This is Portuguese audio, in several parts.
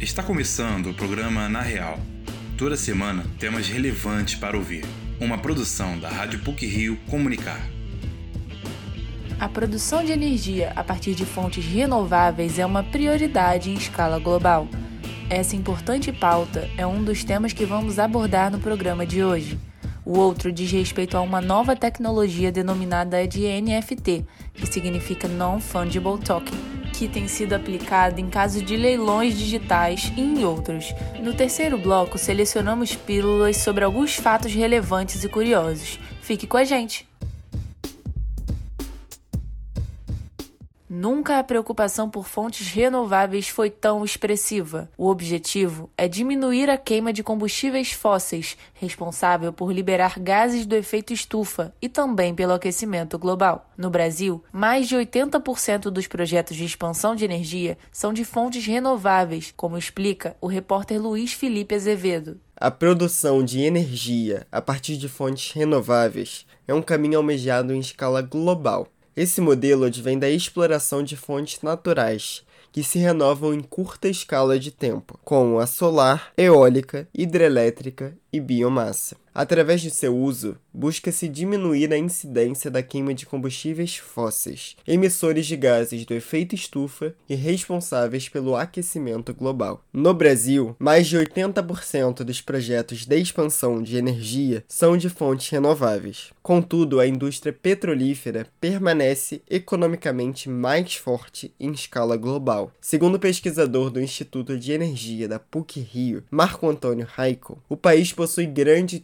Está começando o programa Na Real. Toda semana temas relevantes para ouvir. Uma produção da Rádio PUC Rio Comunicar. A produção de energia a partir de fontes renováveis é uma prioridade em escala global. Essa importante pauta é um dos temas que vamos abordar no programa de hoje. O outro diz respeito a uma nova tecnologia denominada de NFT, que significa Non-Fungible Token que tem sido aplicada em caso de leilões digitais e em outros. No terceiro bloco, selecionamos pílulas sobre alguns fatos relevantes e curiosos. Fique com a gente! Nunca a preocupação por fontes renováveis foi tão expressiva. O objetivo é diminuir a queima de combustíveis fósseis, responsável por liberar gases do efeito estufa e também pelo aquecimento global. No Brasil, mais de 80% dos projetos de expansão de energia são de fontes renováveis, como explica o repórter Luiz Felipe Azevedo. A produção de energia a partir de fontes renováveis é um caminho almejado em escala global esse modelo advém da exploração de fontes naturais, que se renovam em curta escala de tempo, como a solar, eólica, hidrelétrica e biomassa. Através de seu uso, busca-se diminuir a incidência da queima de combustíveis fósseis, emissores de gases do efeito estufa e responsáveis pelo aquecimento global. No Brasil, mais de 80% dos projetos de expansão de energia são de fontes renováveis. Contudo, a indústria petrolífera permanece economicamente mais forte em escala global. Segundo o pesquisador do Instituto de Energia da PUC-Rio, Marco Antônio Raico, o país possui grande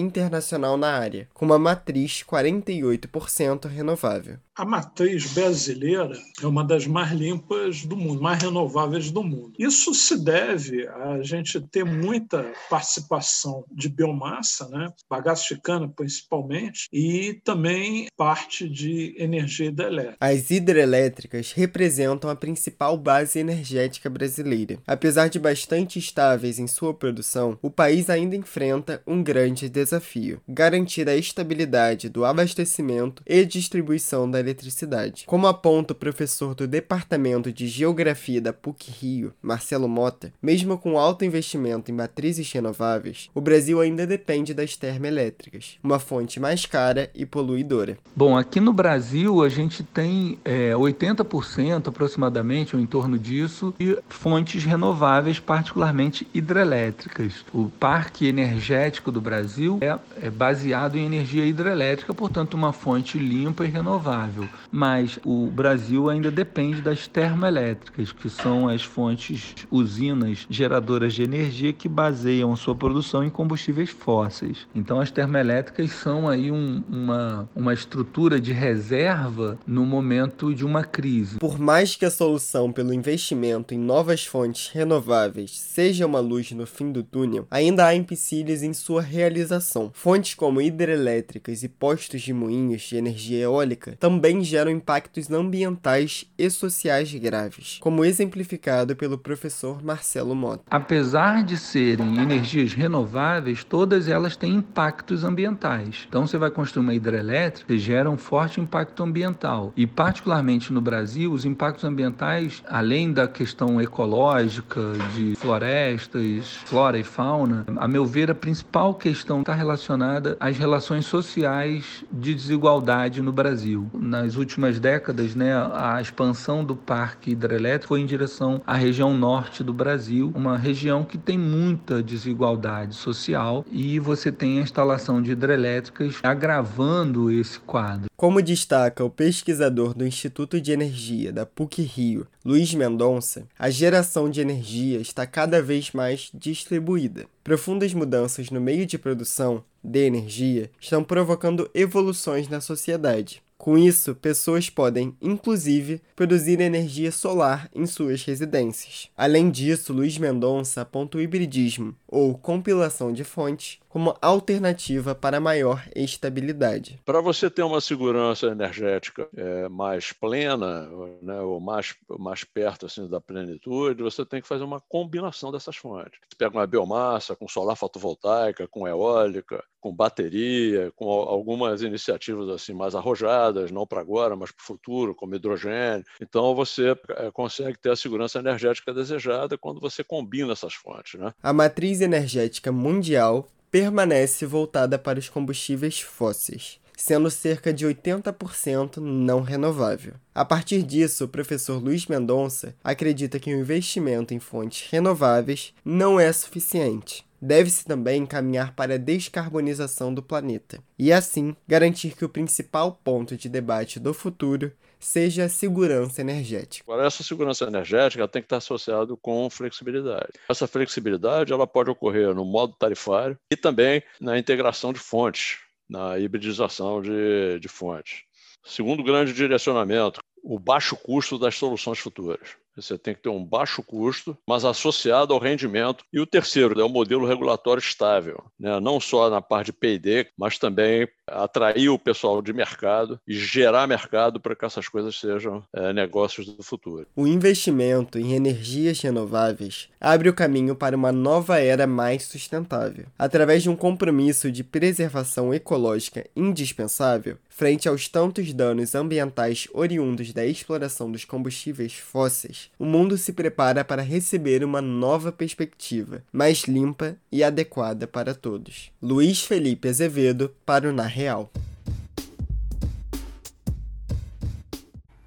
internacional na área, com uma matriz 48% renovável. A matriz brasileira é uma das mais limpas do mundo, mais renováveis do mundo. Isso se deve a gente ter muita participação de biomassa, né? bagaço de cana principalmente, e também parte de energia hidrelétrica. As hidrelétricas representam a principal base energética brasileira. Apesar de bastante estáveis em sua produção, o país ainda enfrenta um grande desafio: garantir a estabilidade do abastecimento e distribuição da eletricidade. Como aponta o professor do Departamento de Geografia da PUC-Rio, Marcelo Mota, mesmo com alto investimento em matrizes renováveis, o Brasil ainda depende das termoelétricas, uma fonte mais cara e poluidora. Bom, aqui no Brasil a gente tem é, 80% aproximadamente, ou em torno disso, de fontes renováveis, particularmente hidrelétricas. O parque energético do Brasil é, é baseado em energia hidrelétrica, portanto, uma fonte limpa e renovável renovável, mas o Brasil ainda depende das termoelétricas, que são as fontes, usinas geradoras de energia que baseiam sua produção em combustíveis fósseis. Então as termoelétricas são aí um, uma, uma estrutura de reserva no momento de uma crise. Por mais que a solução pelo investimento em novas fontes renováveis seja uma luz no fim do túnel, ainda há empecilhos em sua realização. Fontes como hidrelétricas e postos de moinhos de energia eólica também também geram impactos ambientais e sociais graves, como exemplificado pelo professor Marcelo Mota. Apesar de serem energias renováveis, todas elas têm impactos ambientais. Então você vai construir uma hidrelétrica gera um forte impacto ambiental. E particularmente no Brasil, os impactos ambientais, além da questão ecológica de florestas, flora e fauna, a meu ver a principal questão está relacionada às relações sociais de desigualdade no Brasil. Na nas últimas décadas, né, a expansão do parque hidrelétrico foi em direção à região norte do Brasil, uma região que tem muita desigualdade social e você tem a instalação de hidrelétricas agravando esse quadro. Como destaca o pesquisador do Instituto de Energia da PUC-Rio, Luiz Mendonça, a geração de energia está cada vez mais distribuída. Profundas mudanças no meio de produção de energia estão provocando evoluções na sociedade. Com isso, pessoas podem, inclusive, produzir energia solar em suas residências. Além disso, Luiz Mendonça aponta o hibridismo, ou compilação de fontes, como alternativa para maior estabilidade. Para você ter uma segurança energética é, mais plena, né, ou mais, mais perto assim, da plenitude, você tem que fazer uma combinação dessas fontes. Você pega uma biomassa com solar fotovoltaica, com eólica, com bateria, com algumas iniciativas assim mais arrojadas, não para agora, mas para o futuro, como hidrogênio. Então você é, consegue ter a segurança energética desejada quando você combina essas fontes. Né? A matriz energética mundial permanece voltada para os combustíveis fósseis, sendo cerca de 80% não renovável. A partir disso, o professor Luiz Mendonça acredita que o investimento em fontes renováveis não é suficiente. Deve-se também caminhar para a descarbonização do planeta, e assim garantir que o principal ponto de debate do futuro seja a segurança energética. Agora, essa segurança energética tem que estar associada com flexibilidade. Essa flexibilidade ela pode ocorrer no modo tarifário e também na integração de fontes, na hibridização de, de fontes. Segundo grande direcionamento, o baixo custo das soluções futuras. Você tem que ter um baixo custo, mas associado ao rendimento. E o terceiro é o modelo regulatório estável, né? não só na parte de PD, mas também atrair o pessoal de mercado e gerar mercado para que essas coisas sejam é, negócios do futuro. O investimento em energias renováveis abre o caminho para uma nova era mais sustentável. Através de um compromisso de preservação ecológica indispensável, frente aos tantos danos ambientais oriundos da exploração dos combustíveis fósseis, o mundo se prepara para receber uma nova perspectiva, mais limpa e adequada para todos. Luiz Felipe Azevedo para o Na Real.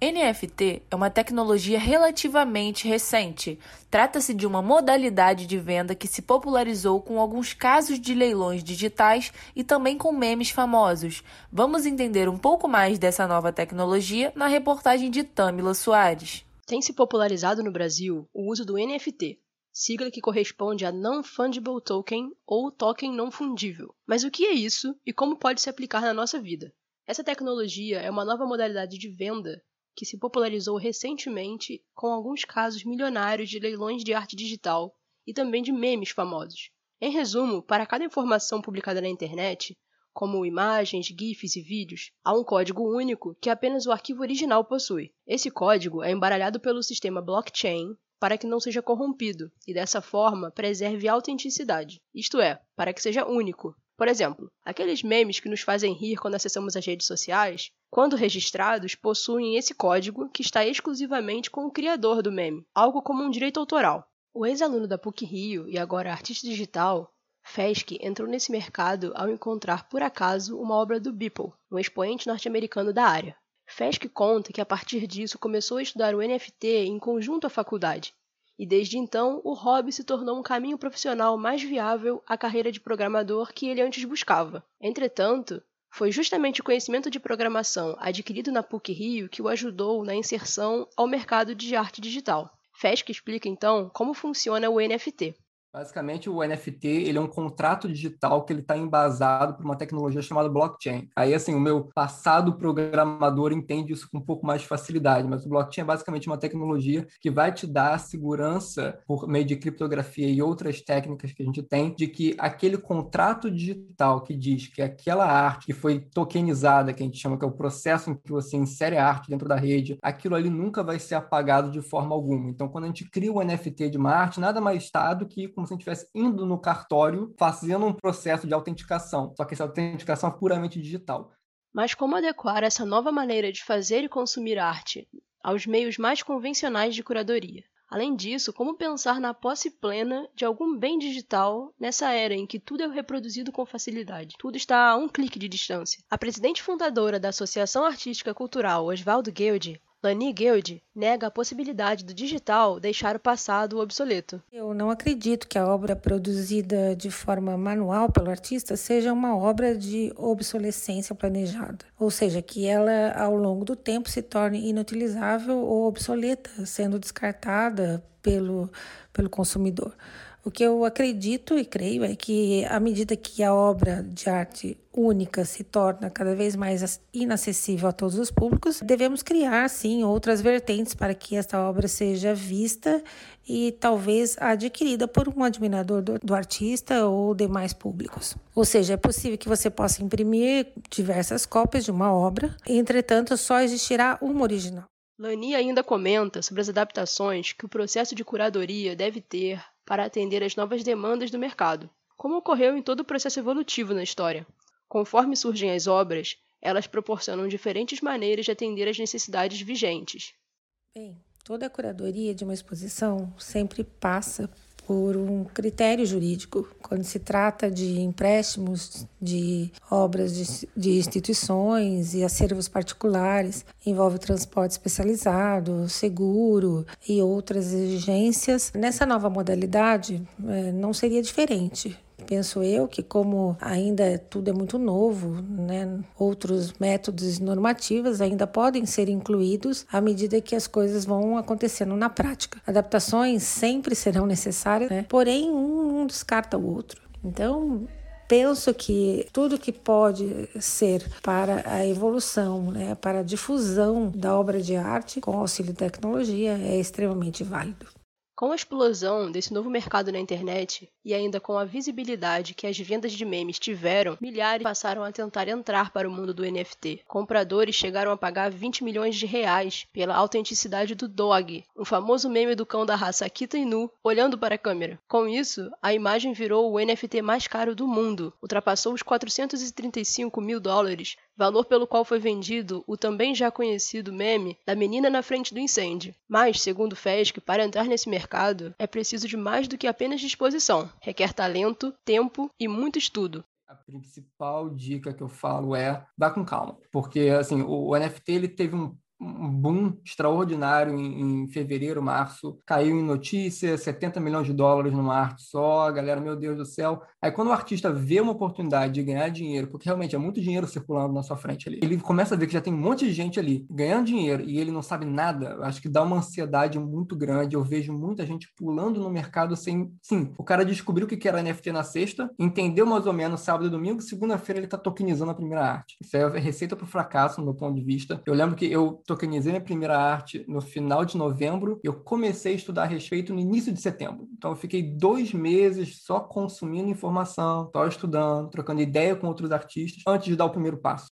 NFT é uma tecnologia relativamente recente. Trata-se de uma modalidade de venda que se popularizou com alguns casos de leilões digitais e também com memes famosos. Vamos entender um pouco mais dessa nova tecnologia na reportagem de Tamila Soares. Tem se popularizado no Brasil o uso do NFT, sigla que corresponde a Non-Fungible Token ou Token Não Fundível. Mas o que é isso e como pode se aplicar na nossa vida? Essa tecnologia é uma nova modalidade de venda que se popularizou recentemente com alguns casos milionários de leilões de arte digital e também de memes famosos. Em resumo, para cada informação publicada na internet, como imagens, GIFs e vídeos, há um código único que apenas o arquivo original possui. Esse código é embaralhado pelo sistema blockchain para que não seja corrompido e dessa forma preserve a autenticidade, isto é, para que seja único, por exemplo, aqueles memes que nos fazem rir quando acessamos as redes sociais, quando registrados, possuem esse código que está exclusivamente com o criador do meme, algo como um direito autoral. O ex-aluno da PUC Rio e agora artista digital, Fesk entrou nesse mercado ao encontrar por acaso uma obra do Beeple, um expoente norte-americano da área. Fesk conta que a partir disso começou a estudar o NFT em conjunto à faculdade e desde então o hobby se tornou um caminho profissional mais viável à carreira de programador que ele antes buscava. Entretanto, foi justamente o conhecimento de programação adquirido na PUC Rio que o ajudou na inserção ao mercado de arte digital. FESC explica então como funciona o NFT. Basicamente, o NFT ele é um contrato digital que ele está embasado por uma tecnologia chamada blockchain. Aí, assim, o meu passado programador entende isso com um pouco mais de facilidade, mas o blockchain é basicamente uma tecnologia que vai te dar a segurança, por meio de criptografia e outras técnicas que a gente tem, de que aquele contrato digital que diz que aquela arte que foi tokenizada, que a gente chama que é o processo em que você insere a arte dentro da rede, aquilo ali nunca vai ser apagado de forma alguma. Então, quando a gente cria o NFT de uma arte, nada mais está do que com como se a gente estivesse indo no cartório fazendo um processo de autenticação. Só que essa autenticação é puramente digital. Mas como adequar essa nova maneira de fazer e consumir arte aos meios mais convencionais de curadoria? Além disso, como pensar na posse plena de algum bem digital nessa era em que tudo é reproduzido com facilidade? Tudo está a um clique de distância. A presidente fundadora da Associação Artística Cultural, Oswaldo Guild, Lani Guild nega a possibilidade do digital deixar o passado obsoleto. Eu não acredito que a obra produzida de forma manual pelo artista seja uma obra de obsolescência planejada, ou seja, que ela ao longo do tempo se torne inutilizável ou obsoleta, sendo descartada pelo, pelo consumidor. O que eu acredito e creio é que, à medida que a obra de arte única se torna cada vez mais inacessível a todos os públicos, devemos criar, sim, outras vertentes para que esta obra seja vista e talvez adquirida por um admirador do, do artista ou demais públicos. Ou seja, é possível que você possa imprimir diversas cópias de uma obra, entretanto, só existirá uma original. Lani ainda comenta sobre as adaptações que o processo de curadoria deve ter para atender às novas demandas do mercado, como ocorreu em todo o processo evolutivo na história. Conforme surgem as obras, elas proporcionam diferentes maneiras de atender às necessidades vigentes. Bem, toda a curadoria de uma exposição sempre passa por um critério jurídico. Quando se trata de empréstimos de obras de, de, instituições e acervos particulares, envolve transporte especializado, seguro e outras exigências. Nessa nova modalidade, é, não seria diferente. Penso eu que como ainda tudo é muito novo, né, outros métodos normativos ainda podem ser incluídos à medida que as coisas vão acontecendo na prática. Adaptações sempre serão necessárias, né, porém um, um descarta o outro. Então, penso que tudo que pode ser para a evolução, né, para a difusão da obra de arte com auxílio de tecnologia é extremamente válido. Com a explosão desse novo mercado na internet e ainda com a visibilidade que as vendas de memes tiveram, milhares passaram a tentar entrar para o mundo do NFT. Compradores chegaram a pagar 20 milhões de reais pela autenticidade do Dog, um famoso meme do cão da raça Akita Inu, olhando para a câmera. Com isso, a imagem virou o NFT mais caro do mundo, ultrapassou os 435 mil dólares, valor pelo qual foi vendido o também já conhecido meme da menina na frente do incêndio. Mas, segundo o FESC, para entrar nesse mercado é preciso de mais do que apenas disposição, requer talento, tempo e muito estudo. A principal dica que eu falo é vá com calma, porque assim o NFT ele teve um um boom extraordinário em, em, fevereiro, março, caiu em notícias, 70 milhões de dólares numa arte só, galera, meu Deus do céu. Aí quando o artista vê uma oportunidade de ganhar dinheiro, porque realmente é muito dinheiro circulando na sua frente ali, ele começa a ver que já tem um monte de gente ali ganhando dinheiro e ele não sabe nada, acho que dá uma ansiedade muito grande. Eu vejo muita gente pulando no mercado sem. Sim, o cara descobriu o que era NFT na sexta, entendeu mais ou menos sábado e domingo, segunda-feira ele está tokenizando a primeira arte. Isso é receita para o fracasso, no meu ponto de vista. Eu lembro que eu tokenizei minha primeira arte no final de novembro. Eu comecei a estudar a respeito no início de setembro. Então, eu fiquei dois meses só consumindo informação, só estudando, trocando ideia com outros artistas, antes de dar o primeiro passo.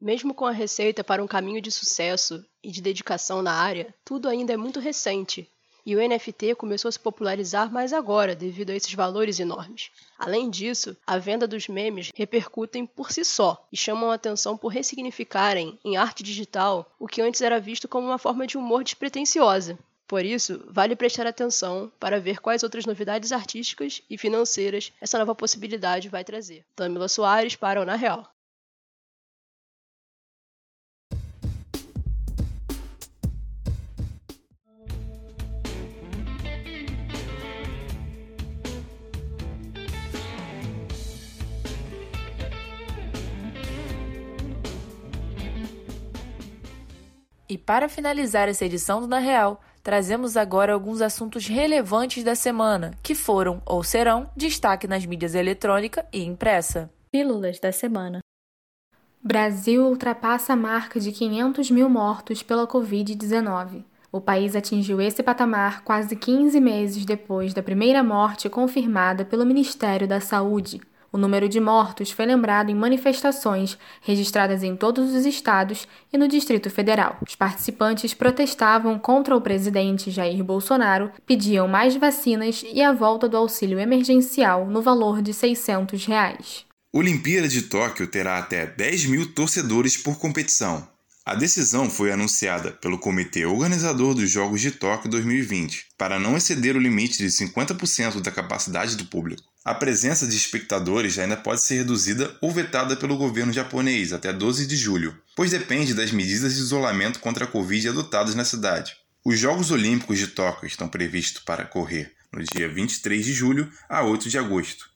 Mesmo com a receita para um caminho de sucesso e de dedicação na área, tudo ainda é muito recente e o NFT começou a se popularizar mais agora devido a esses valores enormes. Além disso, a venda dos memes repercutem por si só e chamam a atenção por ressignificarem em arte digital o que antes era visto como uma forma de humor despretensiosa. Por isso, vale prestar atenção para ver quais outras novidades artísticas e financeiras essa nova possibilidade vai trazer. Tamila Soares para o Na Real. E para finalizar essa edição do Na Real, trazemos agora alguns assuntos relevantes da semana, que foram ou serão destaque nas mídias eletrônica e impressa. Pílulas da semana. Brasil ultrapassa a marca de 500 mil mortos pela Covid-19. O país atingiu esse patamar quase 15 meses depois da primeira morte confirmada pelo Ministério da Saúde. O número de mortos foi lembrado em manifestações registradas em todos os estados e no Distrito Federal. Os participantes protestavam contra o presidente Jair Bolsonaro, pediam mais vacinas e a volta do auxílio emergencial no valor de 600 reais. Olimpíada de Tóquio terá até 10 mil torcedores por competição. A decisão foi anunciada pelo comitê organizador dos Jogos de Tóquio 2020, para não exceder o limite de 50% da capacidade do público. A presença de espectadores ainda pode ser reduzida ou vetada pelo governo japonês até 12 de julho, pois depende das medidas de isolamento contra a Covid adotadas na cidade. Os Jogos Olímpicos de Tóquio estão previstos para correr no dia 23 de julho a 8 de agosto.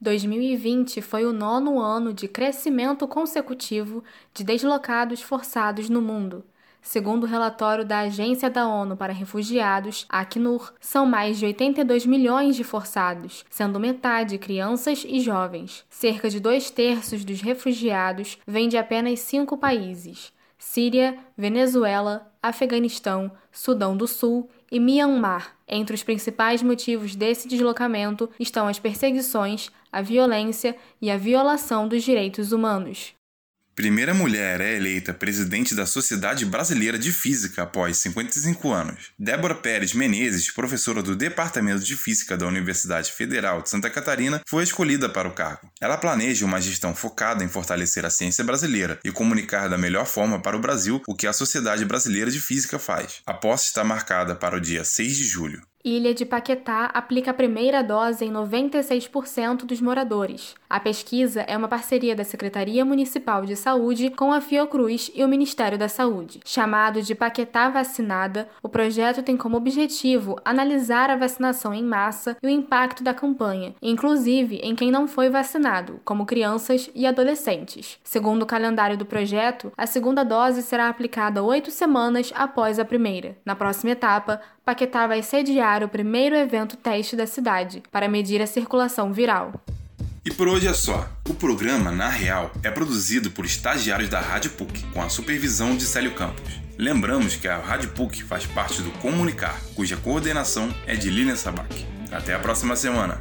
2020 foi o nono ano de crescimento consecutivo de deslocados forçados no mundo. Segundo o relatório da Agência da ONU para Refugiados, Acnur, são mais de 82 milhões de forçados, sendo metade crianças e jovens. Cerca de dois terços dos refugiados vêm de apenas cinco países: Síria, Venezuela, Afeganistão, Sudão do Sul e Myanmar. Entre os principais motivos desse deslocamento estão as perseguições, a violência e a violação dos direitos humanos. Primeira mulher é eleita presidente da Sociedade Brasileira de Física após 55 anos. Débora Pérez Menezes, professora do Departamento de Física da Universidade Federal de Santa Catarina, foi escolhida para o cargo. Ela planeja uma gestão focada em fortalecer a ciência brasileira e comunicar da melhor forma para o Brasil o que a Sociedade Brasileira de Física faz. A posse está marcada para o dia 6 de julho. Ilha de Paquetá aplica a primeira dose em 96% dos moradores. A pesquisa é uma parceria da Secretaria Municipal de Saúde com a Fiocruz e o Ministério da Saúde. Chamado de Paquetá Vacinada, o projeto tem como objetivo analisar a vacinação em massa e o impacto da campanha, inclusive em quem não foi vacinado, como crianças e adolescentes. Segundo o calendário do projeto, a segunda dose será aplicada oito semanas após a primeira. Na próxima etapa, Paquetá vai sediar o primeiro evento teste da cidade para medir a circulação viral. E por hoje é só. O programa, na real, é produzido por estagiários da Rádio PUC, com a supervisão de Célio Campos. Lembramos que a Rádio PUC faz parte do Comunicar, cuja coordenação é de Lilian Sabac. Até a próxima semana!